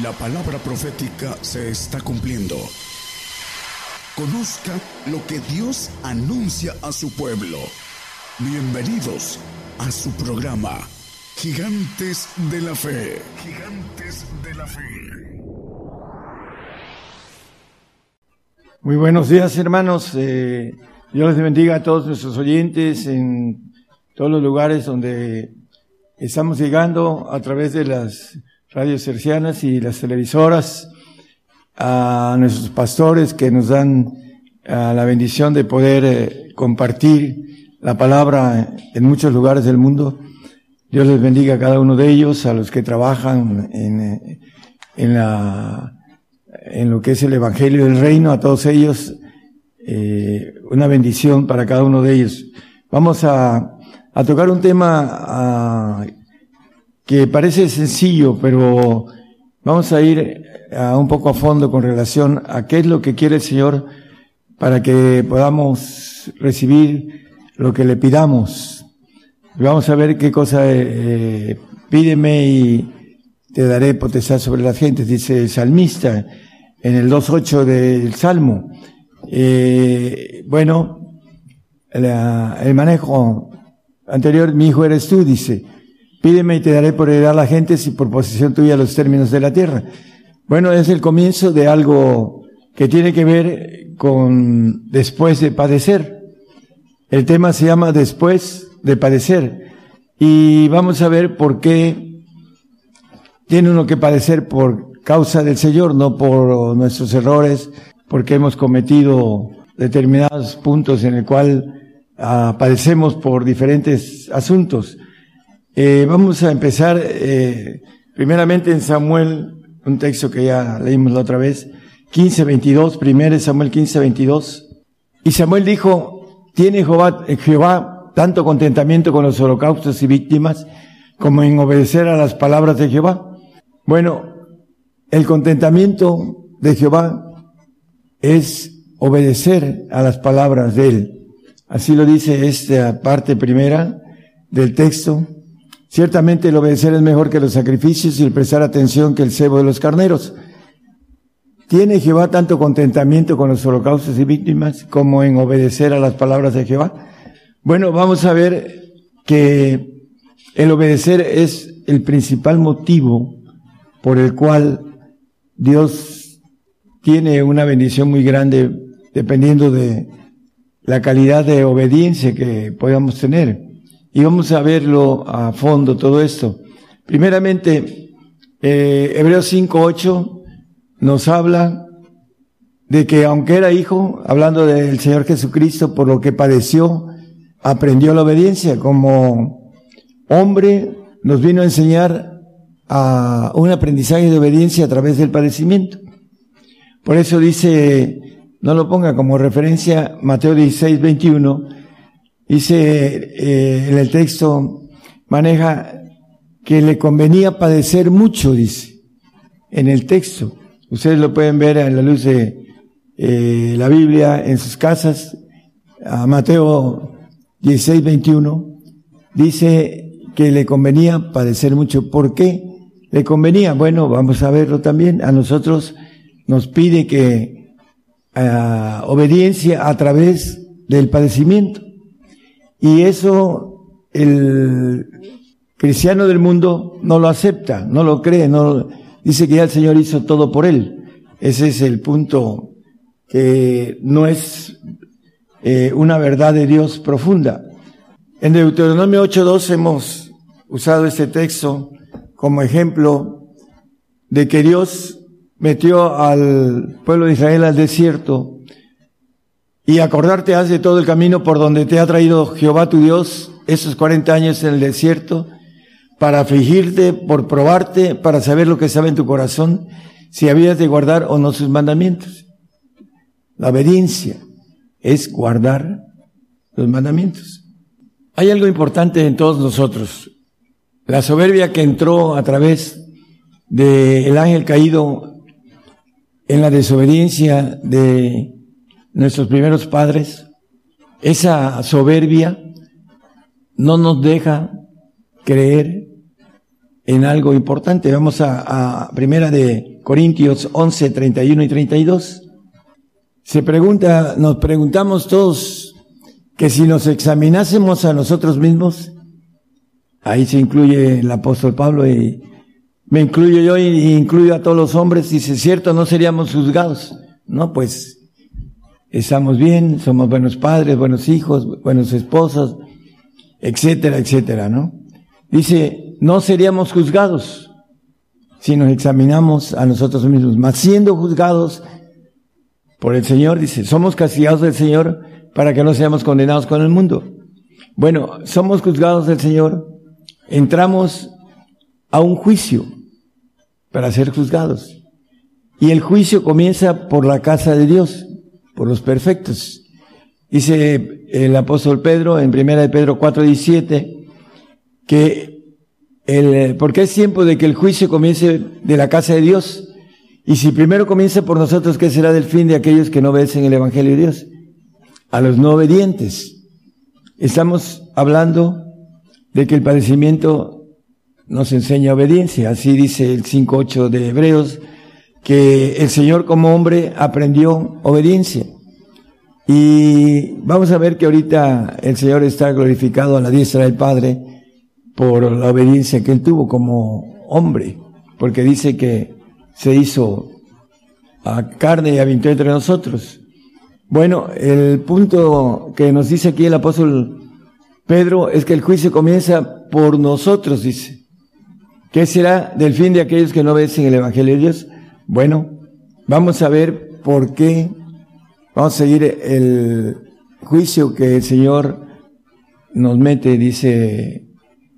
La palabra profética se está cumpliendo. Conozca lo que Dios anuncia a su pueblo. Bienvenidos a su programa, Gigantes de la Fe. Gigantes de la Fe. Muy buenos días hermanos. Eh, Dios les bendiga a todos nuestros oyentes en todos los lugares donde estamos llegando a través de las radios cercianas y las televisoras, a nuestros pastores que nos dan la bendición de poder eh, compartir la palabra en muchos lugares del mundo. Dios les bendiga a cada uno de ellos, a los que trabajan en, eh, en la, en lo que es el Evangelio del Reino, a todos ellos, eh, una bendición para cada uno de ellos. Vamos a, a tocar un tema a, que parece sencillo, pero vamos a ir a un poco a fondo con relación a qué es lo que quiere el Señor para que podamos recibir lo que le pidamos. Vamos a ver qué cosa eh, pídeme y te daré potestad sobre las gentes, dice el salmista en el 2.8 del Salmo. Eh, bueno, el manejo anterior, mi hijo eres tú, dice. Pídeme y te daré por heredar a la gente si por posesión tuya los términos de la tierra. Bueno, es el comienzo de algo que tiene que ver con después de padecer. El tema se llama después de padecer. Y vamos a ver por qué tiene uno que padecer por causa del Señor, no por nuestros errores, porque hemos cometido determinados puntos en el cual ah, padecemos por diferentes asuntos. Eh, vamos a empezar eh, primeramente en Samuel, un texto que ya leímos la otra vez, 15, 22, primero Samuel 15, 22. Y Samuel dijo, ¿tiene Jehová, eh, Jehová tanto contentamiento con los holocaustos y víctimas como en obedecer a las palabras de Jehová? Bueno, el contentamiento de Jehová es obedecer a las palabras de Él. Así lo dice esta parte primera del texto. Ciertamente el obedecer es mejor que los sacrificios y el prestar atención que el cebo de los carneros. ¿Tiene Jehová tanto contentamiento con los holocaustos y víctimas como en obedecer a las palabras de Jehová? Bueno, vamos a ver que el obedecer es el principal motivo por el cual Dios tiene una bendición muy grande dependiendo de la calidad de obediencia que podamos tener. Y vamos a verlo a fondo todo esto. Primeramente, eh, Hebreos 5.8 nos habla de que aunque era hijo, hablando del Señor Jesucristo, por lo que padeció, aprendió la obediencia. Como hombre, nos vino a enseñar a un aprendizaje de obediencia a través del padecimiento. Por eso dice, no lo ponga como referencia, Mateo 16, 21, Dice eh, en el texto, maneja que le convenía padecer mucho, dice, en el texto. Ustedes lo pueden ver a la luz de eh, la Biblia en sus casas. A Mateo 16, 21, dice que le convenía padecer mucho. ¿Por qué le convenía? Bueno, vamos a verlo también. A nosotros nos pide que uh, obediencia a través del padecimiento. Y eso el cristiano del mundo no lo acepta, no lo cree, no dice que ya el Señor hizo todo por él. Ese es el punto que no es eh, una verdad de Dios profunda. En Deuteronomio 8.2 hemos usado este texto como ejemplo de que Dios metió al pueblo de Israel al desierto y acordarte has de todo el camino por donde te ha traído Jehová tu Dios esos 40 años en el desierto, para afligirte, por probarte, para saber lo que sabe en tu corazón, si habías de guardar o no sus mandamientos. La obediencia es guardar los mandamientos. Hay algo importante en todos nosotros. La soberbia que entró a través del ángel caído en la desobediencia de nuestros primeros padres, esa soberbia no nos deja creer en algo importante. Vamos a, a Primera de Corintios 11, 31 y 32. Se pregunta, nos preguntamos todos que si nos examinásemos a nosotros mismos, ahí se incluye el apóstol Pablo y me incluyo yo y incluyo a todos los hombres, dice, cierto, no seríamos juzgados. No, pues estamos bien, somos buenos padres, buenos hijos, buenos esposos, etcétera, etcétera, ¿no? Dice, no seríamos juzgados si nos examinamos a nosotros mismos, mas siendo juzgados por el Señor, dice, somos castigados del Señor para que no seamos condenados con el mundo. Bueno, somos juzgados del Señor, entramos a un juicio para ser juzgados. Y el juicio comienza por la casa de Dios, por los perfectos. Dice el apóstol Pedro en primera de Pedro 4:17 que el, porque es tiempo de que el juicio comience de la casa de Dios. Y si primero comienza por nosotros, ¿qué será del fin de aquellos que no obedecen el Evangelio de Dios? A los no obedientes. Estamos hablando de que el padecimiento nos enseña obediencia. Así dice el 5.8 de Hebreos, que el Señor como hombre aprendió obediencia. Y vamos a ver que ahorita el Señor está glorificado a la diestra del Padre por la obediencia que él tuvo como hombre, porque dice que se hizo a carne y habitó entre nosotros. Bueno, el punto que nos dice aquí el apóstol Pedro es que el juicio comienza por nosotros, dice. ¿Qué será del fin de aquellos que no obedecen el Evangelio de Dios? Bueno, vamos a ver por qué Vamos a seguir el juicio que el Señor nos mete, dice,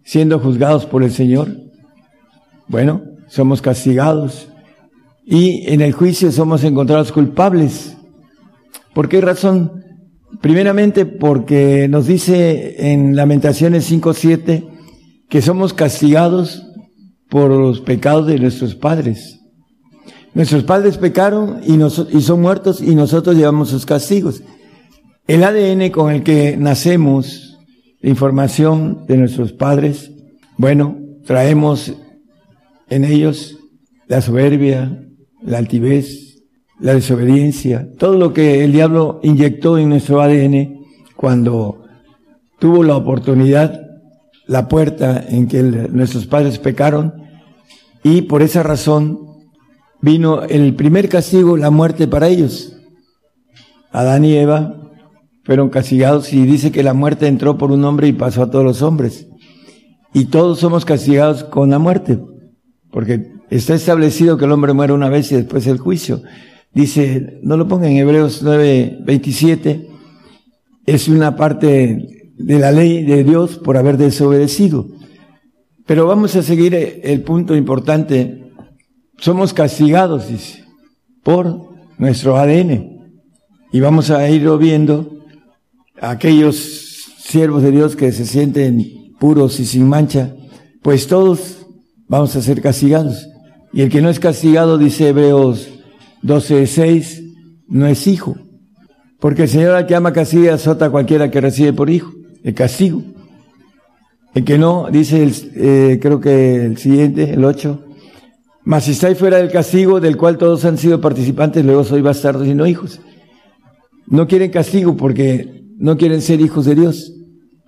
siendo juzgados por el Señor. Bueno, somos castigados y en el juicio somos encontrados culpables. ¿Por qué razón? Primeramente porque nos dice en Lamentaciones 5.7 que somos castigados por los pecados de nuestros padres. Nuestros padres pecaron y, y son muertos y nosotros llevamos sus castigos. El ADN con el que nacemos, la información de nuestros padres, bueno, traemos en ellos la soberbia, la altivez, la desobediencia, todo lo que el diablo inyectó en nuestro ADN cuando tuvo la oportunidad, la puerta en que nuestros padres pecaron, y por esa razón vino el primer castigo, la muerte para ellos. Adán y Eva fueron castigados y dice que la muerte entró por un hombre y pasó a todos los hombres. Y todos somos castigados con la muerte, porque está establecido que el hombre muere una vez y después el juicio. Dice, no lo ponga en Hebreos 9, 27, es una parte de la ley de Dios por haber desobedecido. Pero vamos a seguir el punto importante somos castigados, dice, por nuestro ADN. Y vamos a ir viendo a aquellos siervos de Dios que se sienten puros y sin mancha, pues todos vamos a ser castigados. Y el que no es castigado, dice Hebreos 12:6, no es hijo. Porque el Señor al que ama castiga azota a cualquiera que recibe por hijo, el castigo. El que no, dice el, eh, creo que el siguiente, el 8, mas si estáis fuera del castigo del cual todos han sido participantes, luego soy bastardos y no hijos. No quieren castigo porque no quieren ser hijos de Dios,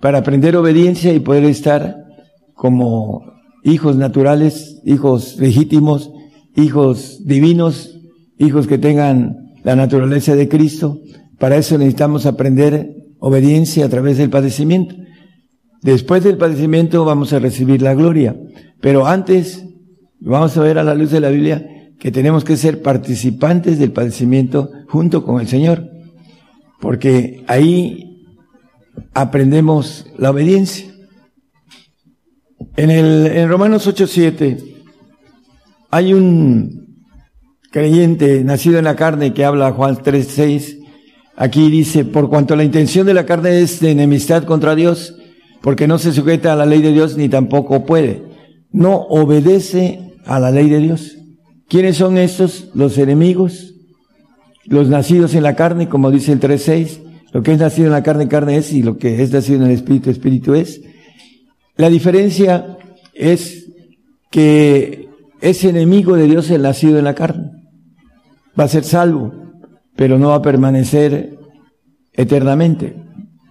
para aprender obediencia y poder estar como hijos naturales, hijos legítimos, hijos divinos, hijos que tengan la naturaleza de Cristo. Para eso necesitamos aprender obediencia a través del padecimiento. Después del padecimiento vamos a recibir la gloria, pero antes Vamos a ver a la luz de la Biblia que tenemos que ser participantes del padecimiento junto con el Señor, porque ahí aprendemos la obediencia. En el en Romanos 8:7 hay un creyente nacido en la carne que habla Juan 3:6. Aquí dice, por cuanto la intención de la carne es de enemistad contra Dios, porque no se sujeta a la ley de Dios ni tampoco puede. No obedece a la ley de Dios. ¿Quiénes son estos? Los enemigos, los nacidos en la carne, como dice el 3.6. Lo que es nacido en la carne, carne es, y lo que es nacido en el espíritu, espíritu es. La diferencia es que es enemigo de Dios el nacido en la carne. Va a ser salvo, pero no va a permanecer eternamente.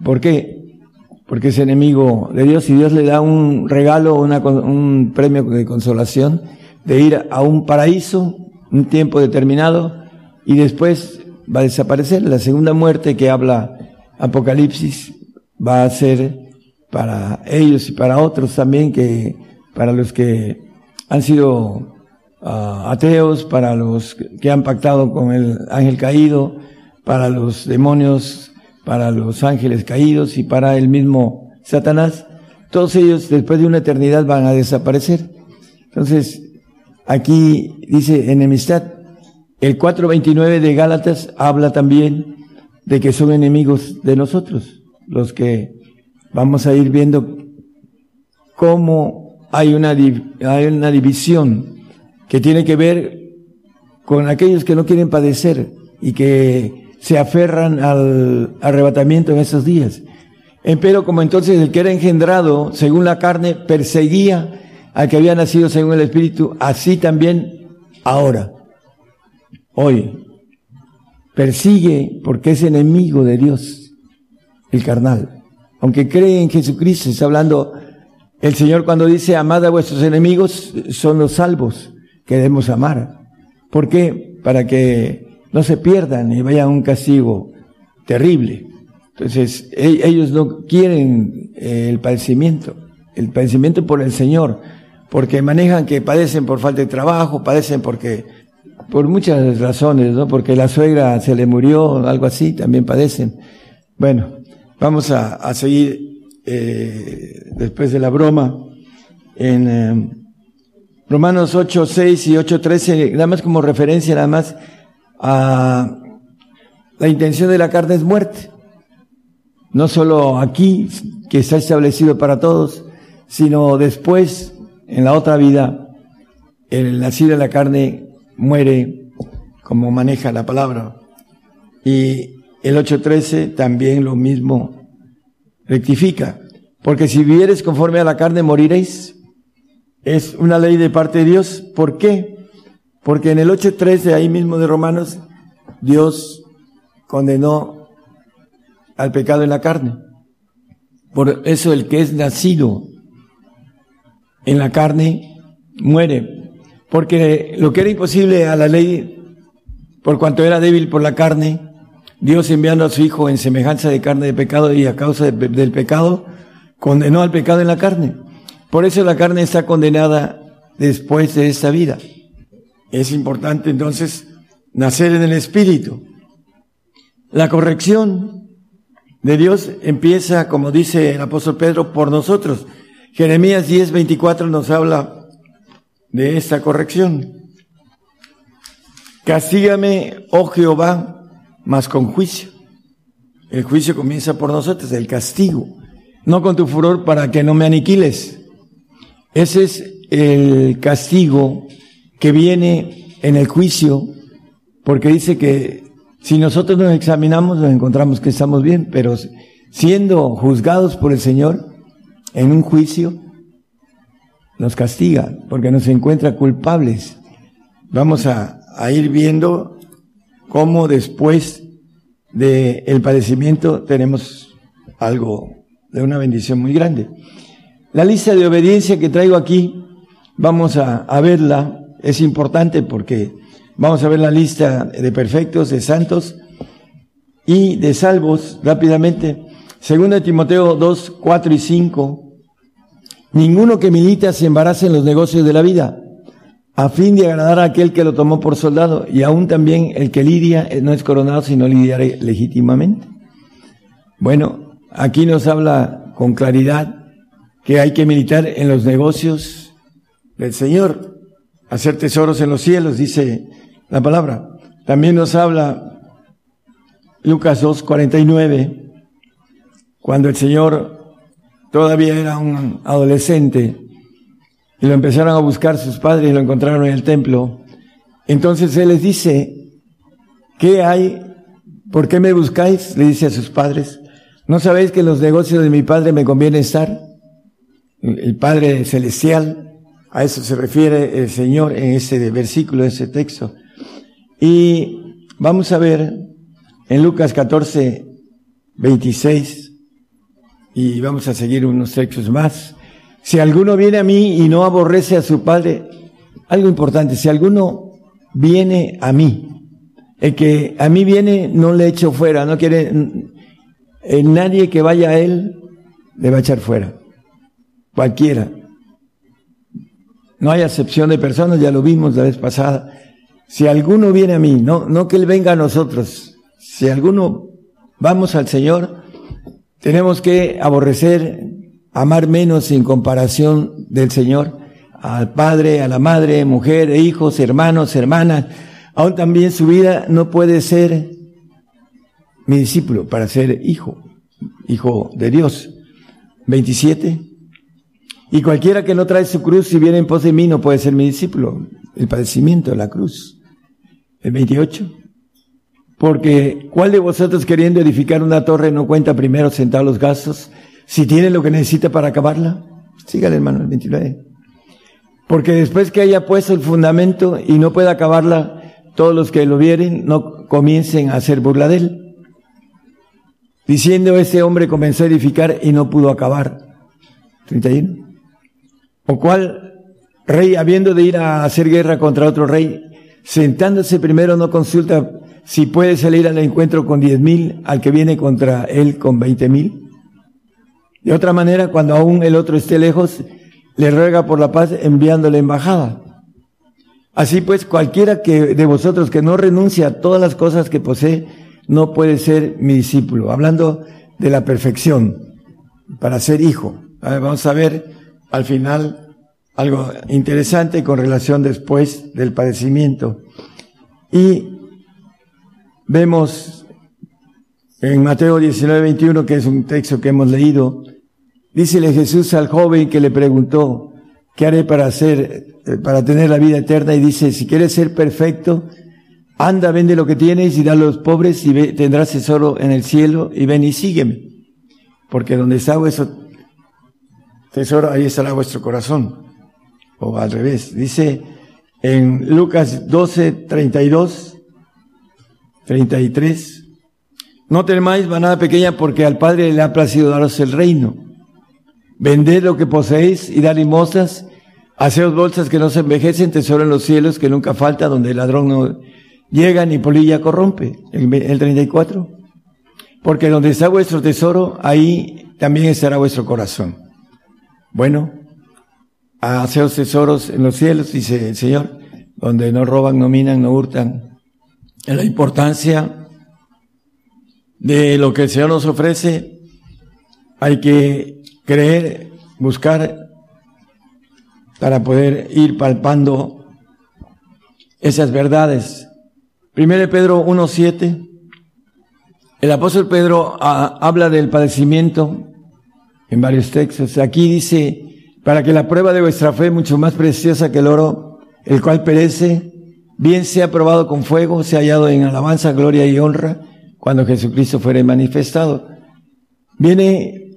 ¿Por qué? Porque es enemigo de Dios y Dios le da un regalo, un premio de consolación de ir a un paraíso un tiempo determinado y después va a desaparecer. La segunda muerte que habla Apocalipsis va a ser para ellos y para otros también que para los que han sido ah, ateos, para los que han pactado con el ángel caído, para los demonios, para los ángeles caídos y para el mismo Satanás. Todos ellos después de una eternidad van a desaparecer. Entonces, aquí dice enemistad. El 4.29 de Gálatas habla también de que son enemigos de nosotros, los que vamos a ir viendo cómo hay una, hay una división que tiene que ver con aquellos que no quieren padecer y que se aferran al arrebatamiento en esos días. Pero como entonces el que era engendrado según la carne perseguía al que había nacido según el Espíritu, así también ahora, hoy, persigue porque es enemigo de Dios, el carnal aunque cree en Jesucristo, está hablando el Señor cuando dice, amad a vuestros enemigos, son los salvos que debemos amar. ¿Por qué? Para que no se pierdan y vayan a un castigo terrible. Entonces, e-, ellos no quieren eh, el padecimiento, el padecimiento por el Señor, porque manejan que padecen por falta de trabajo, padecen porque, por muchas razones, ¿no? Porque la suegra se le murió, algo así, también padecen. Bueno, Vamos a, seguir eh, después de la broma en eh, Romanos 8, 6 y 8, 13, nada más como referencia, nada más a la intención de la carne es muerte. No solo aquí, que está establecido para todos, sino después, en la otra vida, el nacido de la carne muere como maneja la palabra. Y el 8.13 también lo mismo rectifica. Porque si vivieres conforme a la carne, moriréis. Es una ley de parte de Dios. ¿Por qué? Porque en el 8.13, ahí mismo de Romanos, Dios condenó al pecado en la carne. Por eso el que es nacido en la carne muere. Porque lo que era imposible a la ley, por cuanto era débil por la carne, Dios enviando a su Hijo en semejanza de carne de pecado y a causa del pecado, condenó al pecado en la carne. Por eso la carne está condenada después de esta vida. Es importante entonces nacer en el Espíritu. La corrección de Dios empieza, como dice el apóstol Pedro, por nosotros. Jeremías 10, 24 nos habla de esta corrección. Castígame, oh Jehová, más con juicio. El juicio comienza por nosotros, el castigo. No con tu furor para que no me aniquiles. Ese es el castigo que viene en el juicio, porque dice que si nosotros nos examinamos nos encontramos que estamos bien, pero siendo juzgados por el Señor en un juicio, nos castiga porque nos encuentra culpables. Vamos a, ir viendo cómo después del el padecimiento tenemos algo de una bendición muy grande. La lista de obediencia que traigo aquí, vamos a, a verla, es importante porque vamos a ver la lista de perfectos, de santos y de salvos rápidamente. Segunda Timoteo 2, 4 y 5. Ninguno que milita se embaraza en los negocios de la vida a fin de agradar a aquel que lo tomó por soldado, y aún también el que lidia no es coronado, sino lidia legítimamente. Bueno, aquí nos habla con claridad que hay que militar en los negocios del Señor, hacer tesoros en los cielos, dice la palabra. También nos habla Lucas 2, 49, cuando el Señor todavía era un adolescente, y lo empezaron a buscar sus padres y lo encontraron en el templo. Entonces él les dice, ¿qué hay? ¿Por qué me buscáis? Le dice a sus padres. ¿No sabéis que en los negocios de mi padre me conviene estar? El Padre Celestial. A eso se refiere el Señor en ese versículo, en ese texto. Y vamos a ver en Lucas 14, 26, y vamos a seguir unos textos más. Si alguno viene a mí y no aborrece a su padre, algo importante, si alguno viene a mí, el que a mí viene no le echo fuera, no quiere, nadie que vaya a él le va a echar fuera, cualquiera. No hay acepción de personas, ya lo vimos la vez pasada. Si alguno viene a mí, no, no que él venga a nosotros, si alguno vamos al Señor, tenemos que aborrecer, amar menos en comparación del Señor, al padre, a la madre, mujer, hijos, hermanos, hermanas. Aún también su vida no puede ser mi discípulo para ser hijo, hijo de Dios. 27. Y cualquiera que no trae su cruz y viene en pos de mí no puede ser mi discípulo. El padecimiento de la cruz. El 28. Porque ¿cuál de vosotros queriendo edificar una torre no cuenta primero sentar los gastos si tiene lo que necesita para acabarla? Sígale hermano, el 29. Porque después que haya puesto el fundamento y no pueda acabarla, todos los que lo vieren no comiencen a hacer burla de él. Diciendo ese hombre comenzó a edificar y no pudo acabar. 31. O cual rey, habiendo de ir a hacer guerra contra otro rey, sentándose primero no consulta si puede salir al encuentro con diez mil al que viene contra él con veinte mil. De otra manera, cuando aún el otro esté lejos, le ruega por la paz enviándole embajada. Así pues, cualquiera que de vosotros que no renuncia a todas las cosas que posee, no puede ser mi discípulo. Hablando de la perfección, para ser hijo. vamos a ver al final algo interesante con relación después del padecimiento. Y Vemos en Mateo 19, 21, que es un texto que hemos leído, dícele Jesús al joven que le preguntó, ¿qué haré para hacer, eh, para tener la vida eterna? Y dice, si quieres ser perfecto, anda, vende lo que tienes y da a los pobres y tendrás tesoro en el cielo y ven y sígueme. Porque donde está vuestro tesoro, ahí estará vuestro corazón. O al revés. Dice en Lucas 12, 32, 33. No temáis manada pequeña porque al Padre le ha placido daros el reino. Vended lo que poseéis y dar limosnas. Haceos bolsas que no se envejecen, tesoro en los cielos que nunca falta, donde el ladrón no llega ni polilla corrompe. El, el 34. Porque donde está vuestro tesoro, ahí también estará vuestro corazón. Bueno, haceos tesoros en los cielos, dice el Señor, donde no roban, no minan, no hurtan, la importancia de lo que el Señor nos ofrece, hay que creer, buscar para poder ir palpando esas verdades. Primero Pedro 1.7, el apóstol Pedro ah, habla del padecimiento en varios textos. Aquí dice, para que la prueba de vuestra fe, mucho más preciosa que el oro, el cual perece, bien sea probado con fuego, sea hallado en alabanza, gloria y honra cuando Jesucristo fuere manifestado. Viene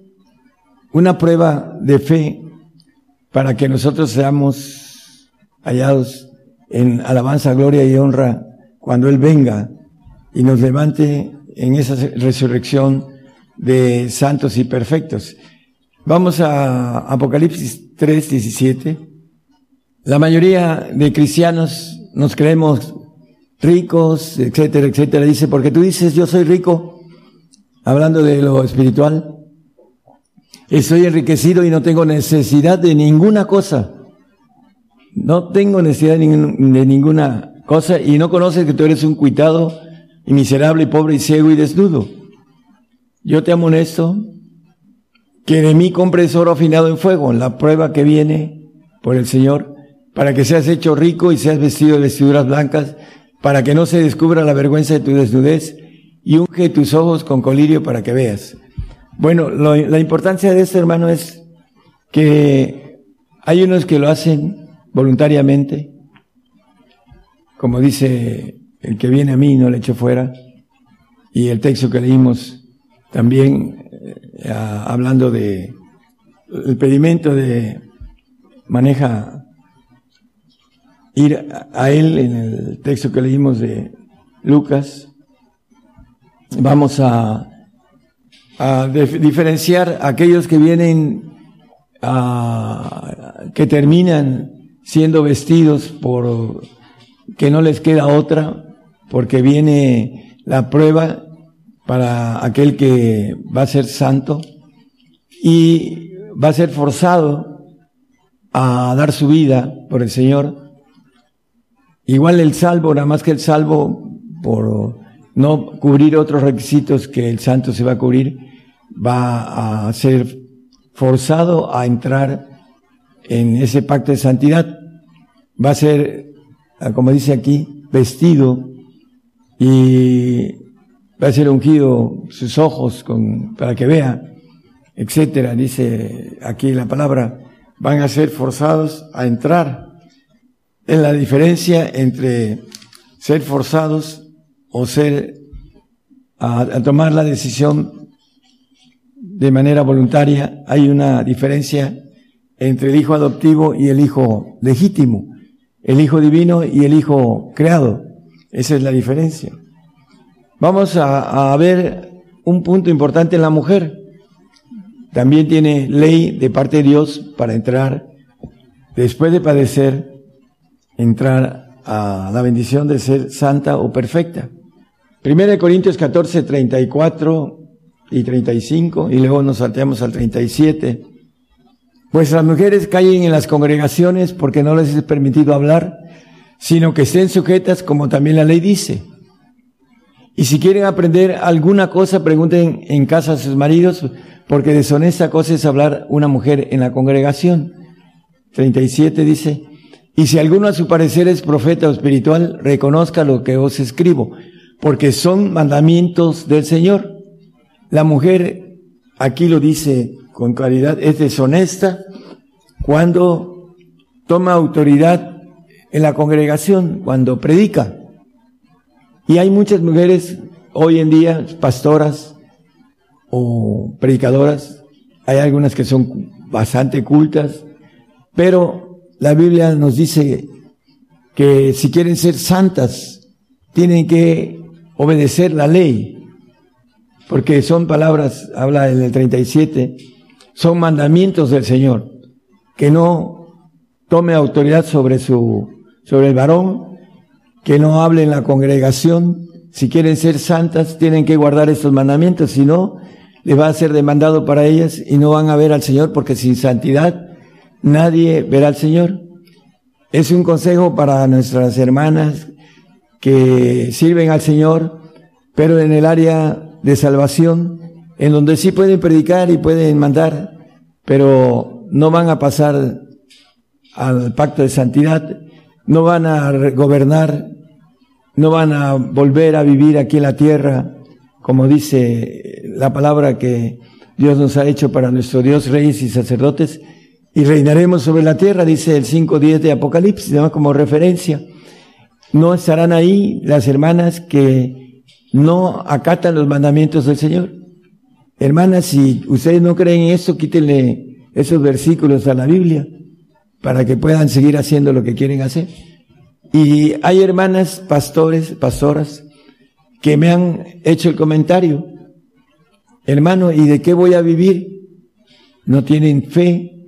una prueba de fe para que nosotros seamos hallados en alabanza, gloria y honra cuando Él venga y nos levante en esa resurrección de santos y perfectos. Vamos a Apocalipsis 3, 17. La mayoría de cristianos nos creemos ricos, etcétera, etcétera. Dice, porque tú dices, yo soy rico, hablando de lo espiritual, estoy enriquecido y no tengo necesidad de ninguna cosa. No tengo necesidad de, ninguna cosa y no conoces que tú eres un cuitado y miserable y pobre y ciego y desnudo. Yo te amonesto que de mí compres oro afinado en fuego, la prueba que viene por el Señor para que seas hecho rico y seas vestido de vestiduras blancas, para que no se descubra la vergüenza de tu desnudez, y unge tus ojos con colirio para que veas. Bueno, la importancia de esto, hermano, es que hay unos que lo hacen voluntariamente, como dice el que viene a mí no le echo fuera, y el texto que leímos también eh, hablando de el pedimento de maneja ir a él en el texto que leímos de Lucas. Vamos a, a diferenciar aquellos que vienen a, que terminan siendo vestidos por que no les queda otra, porque viene la prueba para aquel que va a ser santo y va a ser forzado a dar su vida por el Señor. Igual el salvo, nada más que el salvo, por no cubrir otros requisitos que el santo se va a cubrir, va a ser forzado a entrar en ese pacto de santidad. Va a ser, como dice aquí, vestido y va a ser ungido sus ojos para que vea, etcétera. Dice aquí la palabra, van a ser forzados a entrar. En la diferencia entre ser forzados o ser, a, a tomar la decisión de manera voluntaria, hay una diferencia entre el hijo adoptivo y el hijo legítimo, el hijo divino y el hijo creado. Esa es la diferencia. Vamos a, a ver un punto importante en la mujer. También tiene ley de parte de Dios para entrar, después de padecer, entrar a la bendición de ser santa o perfecta. Primera de Corintios 14, 34 y 35, y luego nos salteamos al 37. Pues las mujeres caen en las congregaciones porque no les es permitido hablar, sino que estén sujetas como también la ley dice. Y si quieren aprender alguna cosa, pregunten en casa a sus maridos, porque deshonesta cosa es hablar una mujer en la congregación. 37 dice, y si alguno a su parecer es profeta o espiritual, reconozca lo que os escribo, porque son mandamientos del Señor. La mujer, aquí lo dice con claridad, es deshonesta cuando toma autoridad en la congregación, cuando predica. Y hay muchas mujeres hoy en día, pastoras o predicadoras, hay algunas que son bastante cultas, pero la Biblia nos dice que si quieren ser santas, tienen que obedecer la ley porque son palabras, habla en el 37, son mandamientos del Señor, que no tome autoridad sobre su, sobre el varón, que no hable en la congregación, si quieren ser santas tienen que guardar estos mandamientos, si no, les va a ser demandado para ellas y no van a ver al Señor porque sin santidad nadie verá al Señor. Es un consejo para nuestras hermanas que sirven al Señor, pero en el área de salvación, en donde sí pueden predicar y pueden mandar, pero no van a pasar al pacto de santidad, no van a gobernar, no van a volver a vivir aquí en la tierra, como dice la palabra que Dios nos ha hecho para nuestro Dios, reyes y sacerdotes, y reinaremos sobre la tierra, dice el 5.10 de Apocalipsis, como referencia. No estarán ahí las hermanas que no acatan los mandamientos del Señor. Hermanas, si ustedes no creen en eso, quítenle esos versículos a la Biblia para que puedan seguir haciendo lo que quieren hacer. Y hay hermanas, pastores, pastoras, que me han hecho el comentario, hermano, ¿y de qué voy a vivir? No tienen fe,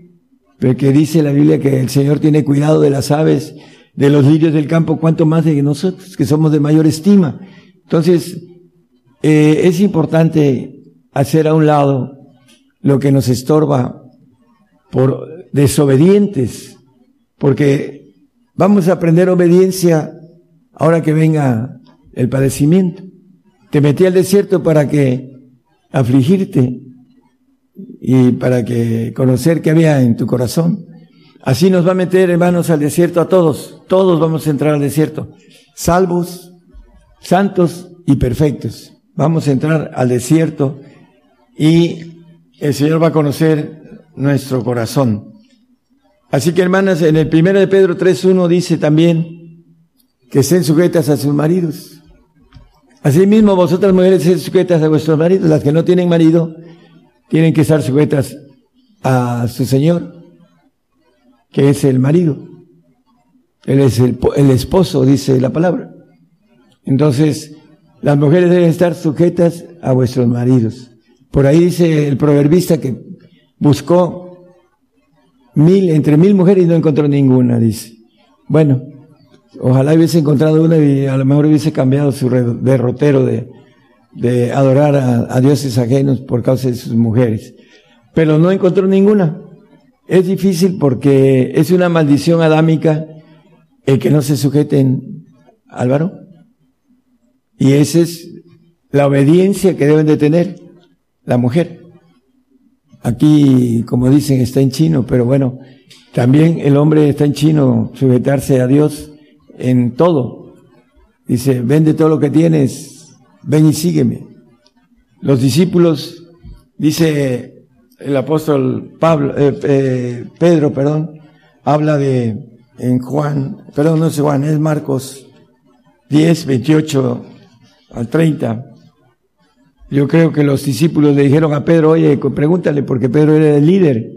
porque dice la Biblia que el Señor tiene cuidado de las aves, de los lirios del campo, cuanto más de nosotros, que somos de mayor estima. Entonces, eh, es importante hacer a un lado lo que nos estorba por desobedientes, porque vamos a aprender obediencia ahora que venga el padecimiento. Te metí al desierto para que afligirte y para que conocer qué había en tu corazón. Así nos va a meter, hermanos, al desierto a todos. Todos vamos a entrar al desierto. Salvos, santos y perfectos. Vamos a entrar al desierto y el Señor va a conocer nuestro corazón. Así que hermanas, en el primero de Pedro 3.1 dice también que estén sujetas a sus maridos. Asimismo, vosotras mujeres estén sujetas a vuestros maridos. Las que no tienen marido tienen que estar sujetas a su Señor, que es el marido. Él es el, esposo, dice la palabra. Entonces, las mujeres deben estar sujetas a vuestros maridos. Por ahí dice el proverbista que buscó mil, entre mil mujeres y no encontró ninguna, dice. Bueno, ojalá hubiese encontrado una y a lo mejor hubiese cambiado su derrotero de, de adorar a, dioses ajenos por causa de sus mujeres. Pero no encontró ninguna. Es difícil porque es una maldición adámica el que no se sujeten, Álvaro. Y esa es la obediencia que deben de tener la mujer. Aquí, como dicen, está en chino, pero bueno, también el hombre está en chino, sujetarse a Dios en todo. Dice, vende todo lo que tienes, ven y sígueme. Los discípulos, dice el apóstol Pablo, eh, eh, Pedro, perdón, habla de, en Juan, perdón, no es Juan, es Marcos 10, 28 al 30. Yo creo que los discípulos le dijeron a Pedro, oye, pregúntale, porque Pedro era el líder.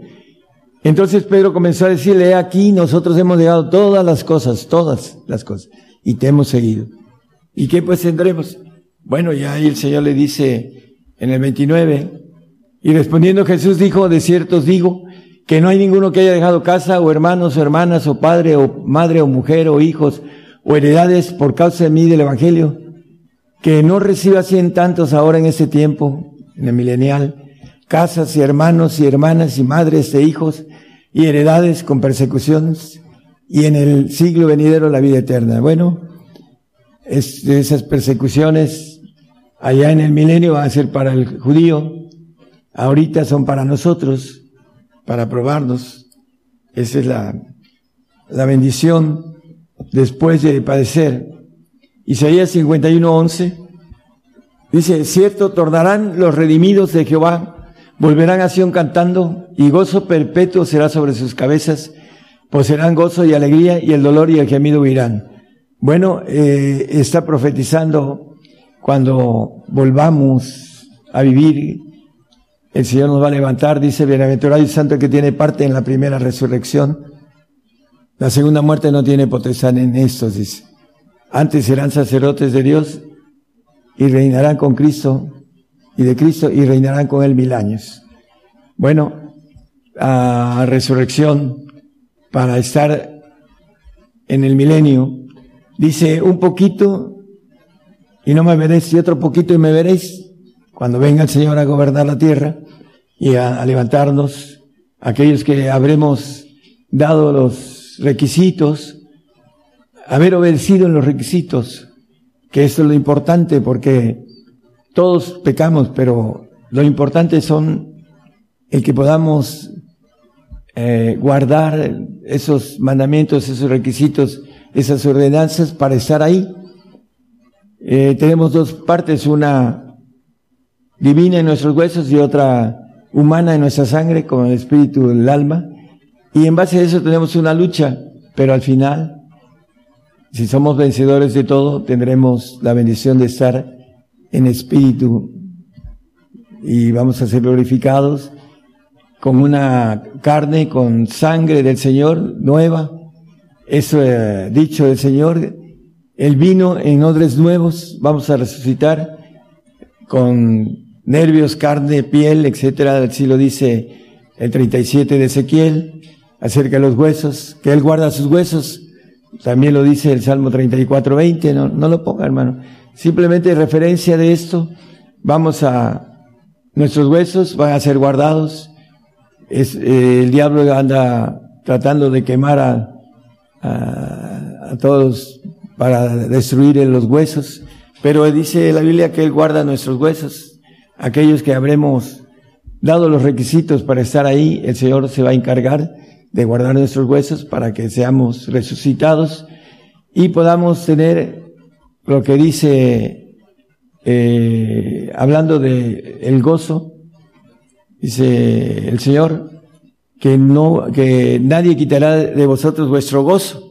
Entonces Pedro comenzó a decirle, aquí nosotros hemos llegado todas las cosas, todas las cosas, y te hemos seguido. ¿Y qué pues tendremos? Bueno, ya ahí el Señor le dice en el 29, y respondiendo Jesús dijo, de cierto os digo, que no hay ninguno que haya dejado casa, o hermanos, o hermanas, o padre, o madre, o mujer, o hijos, o heredades por causa de mí del Evangelio, que no reciba cien tantos ahora en este tiempo, en el milenial, casas y hermanos y hermanas y madres e hijos y heredades con persecuciones y en el siglo venidero la vida eterna. Bueno, esas persecuciones allá en el milenio van a ser para el judío, ahorita son para nosotros, para probarnos. Esa es la, la bendición después de padecer Isaías 51:11 dice, cierto, tornarán los redimidos de Jehová, volverán a Sion cantando, y gozo perpetuo será sobre sus cabezas, poseerán gozo y alegría, y el dolor y el gemido huirán. Bueno, eh, está profetizando cuando volvamos a vivir, el Señor nos va a levantar, dice, bienaventurado y santo que tiene parte en la primera resurrección. La segunda muerte no tiene potestad en estos, dice. Antes serán sacerdotes de Dios y reinarán con Cristo y de Cristo y reinarán con Él mil años. Bueno, a resurrección para estar en el milenio, dice un poquito y no me veréis y otro poquito y me veréis cuando venga el Señor a gobernar la tierra y a, levantarnos aquellos que habremos dado los requisitos haber obedecido en los requisitos, que esto es lo importante porque todos pecamos, pero lo importante son el que podamos eh, guardar esos mandamientos, esos requisitos, esas ordenanzas para estar ahí. Eh, tenemos dos partes, una divina en nuestros huesos y otra humana en nuestra sangre, con el espíritu, el alma. Y en base a eso tenemos una lucha, pero al final si somos vencedores de todo, tendremos la bendición de estar en espíritu y vamos a ser glorificados con una carne, con sangre del Señor nueva. Eso eh, dicho del Señor, el vino en odres nuevos, vamos a resucitar con nervios, carne, piel, etcétera. Así lo dice el 37 de Ezequiel acerca de los huesos, que Él guarda sus huesos también lo dice el Salmo 34, 20, no, no lo ponga hermano. Simplemente referencia de esto, vamos a, nuestros huesos van a ser guardados. Eh, el diablo anda tratando de quemar a, todos para destruir los huesos, pero dice la Biblia que Él guarda nuestros huesos. Aquellos que habremos dado los requisitos para estar ahí, el Señor se va a encargar de guardar nuestros huesos para que seamos resucitados y podamos tener lo que dice, eh, hablando de el gozo, dice el Señor, que no, que nadie quitará de vosotros vuestro gozo.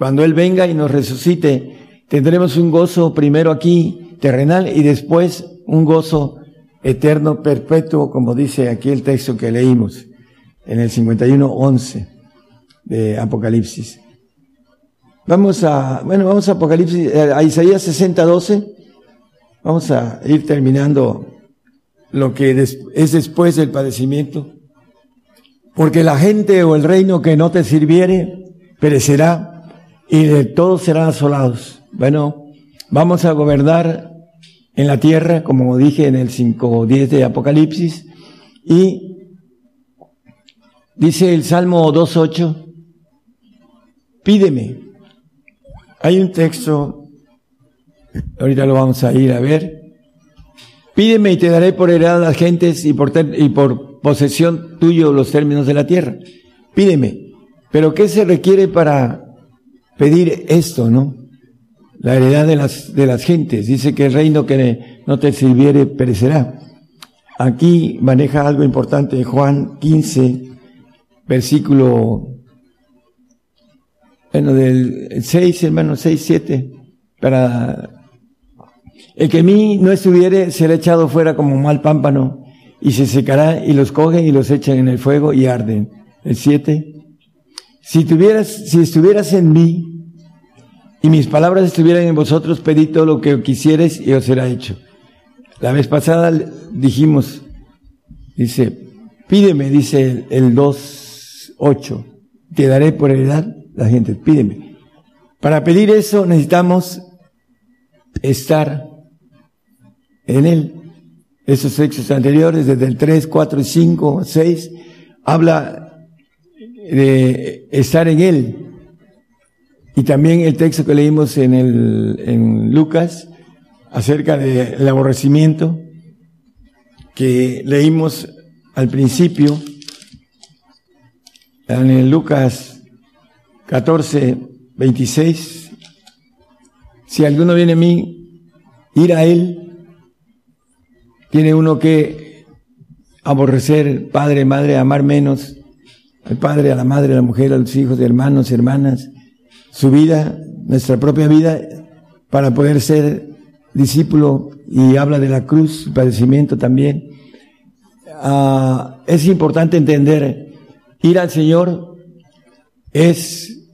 Cuando Él venga y nos resucite, tendremos un gozo primero aquí terrenal y después un gozo eterno, perpetuo, como dice aquí el texto que leímos en el 51.11 de Apocalipsis. Vamos a, bueno, vamos a Apocalipsis, eh, a Isaías 60, 12. Vamos a ir terminando lo que es después del padecimiento. Porque la gente o el reino que no te sirviere perecerá y de todos serán asolados. Bueno, vamos a gobernar en la tierra, como dije en el 5.10 de Apocalipsis, y dice el Salmo 2.8, pídeme. Hay un texto, ahorita lo vamos a ir a ver, Pídeme y te daré por heredad a las gentes y por, y por posesión tuyo los términos de la tierra. Pídeme. Pero ¿qué se requiere para pedir esto, no? La heredad de las, de las gentes. Dice que el reino que no te sirviere perecerá. Aquí maneja algo importante Juan 15, versículo, bueno, del 6, hermano, 6, 7, para el que a mí no estuviere será echado fuera como mal pámpano y se secará y los cogen y los echan en el fuego y arden. El 7. Si tuvieras, si estuvieras en mí y mis palabras estuvieran en vosotros, pedid todo lo que quisieres y os será hecho. La vez pasada dijimos, dice, pídeme, dice el, 2.8, te daré por heredad la gente, pídeme. Para pedir eso necesitamos estar en él. Esos textos anteriores, desde el 3, 4, 5, 6, habla de estar en él. Y también el texto que leímos en, el, en Lucas acerca del aborrecimiento que leímos al principio en el Lucas 14, 26. Si alguno viene a mí, ir a él tiene uno que aborrecer padre, madre, amar menos al padre, a la madre, a la mujer, a los hijos, hermanos, hermanas, su vida, nuestra propia vida, para poder ser discípulo y habla de la cruz, padecimiento también. Ah, es importante entender, ir al Señor es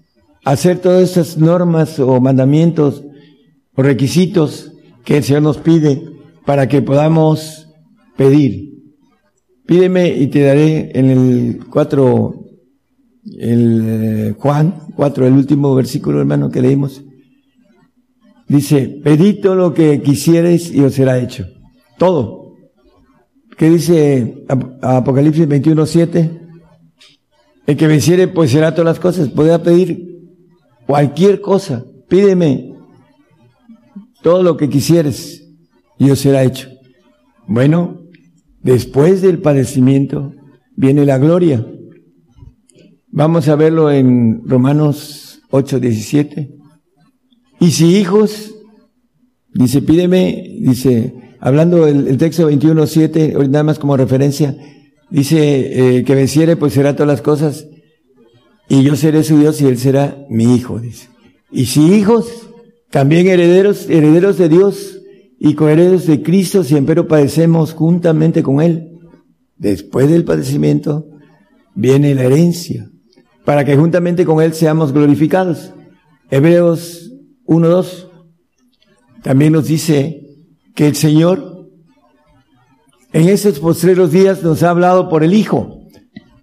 hacer todas estas normas o mandamientos o requisitos que el Señor nos pide para que podamos pedir. Pídeme y te daré en el 4, el eh, Juan 4, el último versículo hermano que leímos. Dice, pedid todo lo que quisieres y os será hecho. Todo. ¿Qué dice Apocalipsis 21, 7? El que venciere pues será todas las cosas. Podrá pedir cualquier cosa. Pídeme todo lo que quisieres y os será hecho. Bueno, después del padecimiento viene la gloria. Vamos a verlo en Romanos 8, 17. Y si hijos, dice, pídeme, dice, hablando el, texto 21, 7, nada más como referencia, dice, eh, que venciere, pues será todas las cosas, y yo seré su Dios y él será mi hijo, dice. Y si hijos, también herederos, herederos de Dios, y coherederos de Cristo si empero padecemos juntamente con Él. Después del padecimiento viene la herencia, para que juntamente con Él seamos glorificados. Hebreos 1.2 también nos dice que el Señor en esos postreros días nos ha hablado por el Hijo,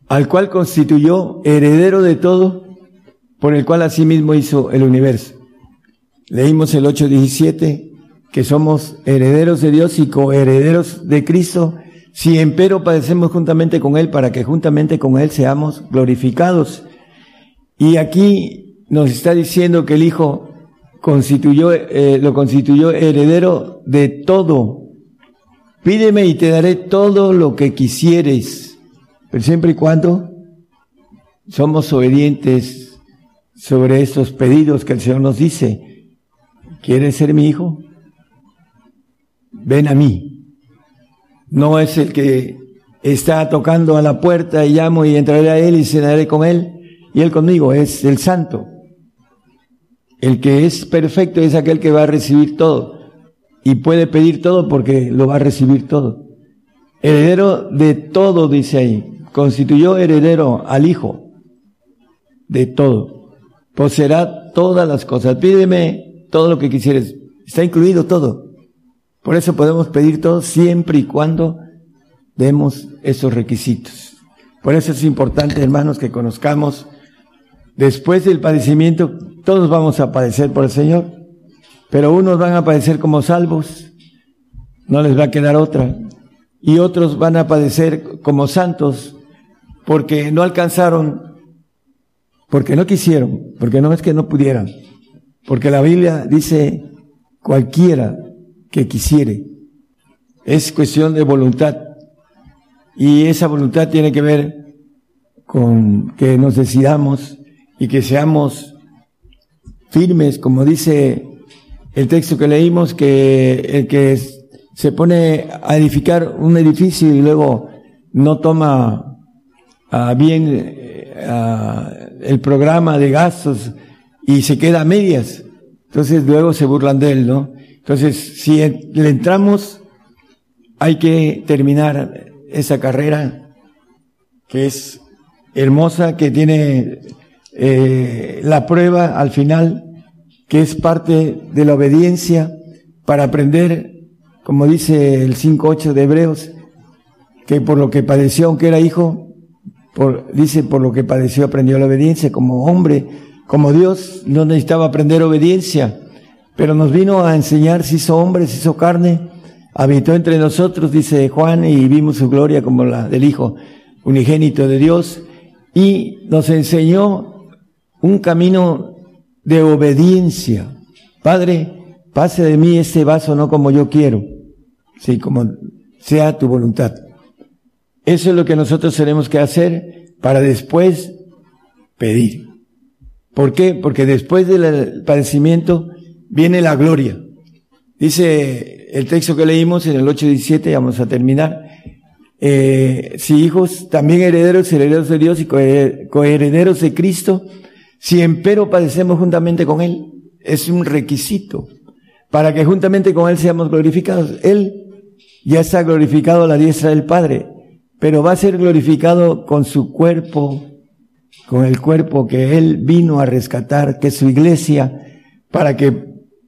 al cual constituyó heredero de todo, por el cual asimismo hizo el universo. Leímos el 8.17 que somos herederos de Dios y coherederos de Cristo, si empero padecemos juntamente con Él para que juntamente con Él seamos glorificados. Y aquí nos está diciendo que el Hijo constituyó, eh, lo constituyó heredero de todo. Pídeme y te daré todo lo que quisieres, pero siempre y cuando somos obedientes sobre estos pedidos que el Señor nos dice. ¿Quieres ser mi hijo? ven a mí. No es el que está tocando a la puerta y llamo y entraré a él y cenaré con él y él conmigo, es el santo. El que es perfecto es aquel que va a recibir todo y puede pedir todo porque lo va a recibir todo. Heredero de todo, dice ahí. Constituyó heredero al Hijo de todo. poseerá todas las cosas. Pídeme todo lo que quisieres. Está incluido todo. Por eso podemos pedir todo siempre y cuando demos esos requisitos. Por eso es importante, hermanos, que conozcamos, después del padecimiento, todos vamos a padecer por el Señor, pero unos van a padecer como salvos, no les va a quedar otra, y otros van a padecer como santos, porque no alcanzaron, porque no quisieron, porque no es que no pudieran, porque la Biblia dice cualquiera que quisiere. Es cuestión de voluntad. Y esa voluntad tiene que ver con que nos decidamos y que seamos firmes, como dice el texto que leímos, que el que se pone a edificar un edificio y luego no toma ah, bien eh, el programa de gastos y se queda a medias. Entonces luego se burlan de él, ¿no? Entonces, si le entramos, hay que terminar esa carrera que es hermosa, que tiene eh, la prueba al final, que es parte de la obediencia para aprender, como dice el 5.8 de Hebreos, que por lo que padeció, aunque era hijo, por, dice por lo que padeció aprendió la obediencia. Como hombre, como Dios no necesitaba aprender obediencia, pero nos vino a enseñar, se hizo hombre, se hizo carne, habitó entre nosotros, dice Juan, y vimos su gloria como la del Hijo unigénito de Dios, y nos enseñó un camino de obediencia. Padre, pase de mí este vaso no como yo quiero, sí, como sea tu voluntad. Eso es lo que nosotros tenemos que hacer para después pedir. ¿Por qué? Porque después del padecimiento viene la gloria. Dice el texto que leímos en el 8.17, vamos a terminar. Eh, si hijos, también herederos, herederos de Dios y coherederos de Cristo, si empero padecemos juntamente con Él, es un requisito para que juntamente con Él seamos glorificados. Él ya está glorificado a la diestra del Padre, pero va a ser glorificado con su cuerpo, con el cuerpo que Él vino a rescatar, que es su iglesia, para que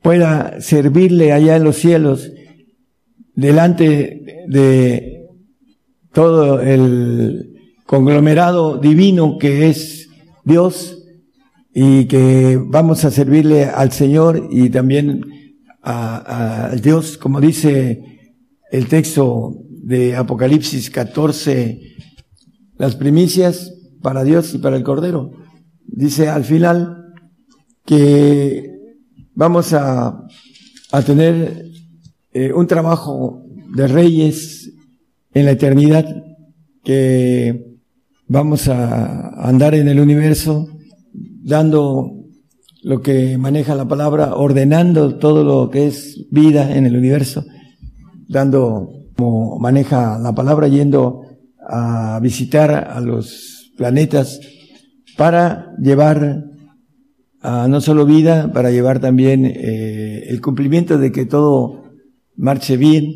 pueda servirle allá en los cielos, delante de todo el conglomerado divino que es Dios y que vamos a servirle al Señor y también a, Dios, como dice el texto de Apocalipsis 14, las primicias para Dios y para el Cordero. Dice al final que vamos a, tener eh, un trabajo de reyes en la eternidad que vamos a andar en el universo dando lo que maneja la palabra, ordenando todo lo que es vida en el universo, dando como maneja la palabra, yendo a visitar a los planetas para llevar no solo vida, para llevar también eh, el cumplimiento de que todo marche bien.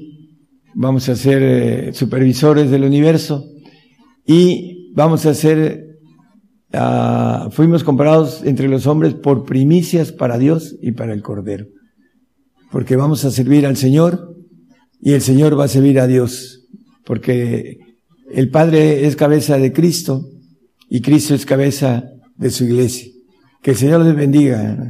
Vamos a ser eh, supervisores del universo y vamos a ser, ah, fuimos comprados entre los hombres por primicias para Dios y para el Cordero. Porque vamos a servir al Señor y el Señor va a servir a Dios. Porque el Padre es cabeza de Cristo y Cristo es cabeza de su iglesia. Que el Señor les bendiga.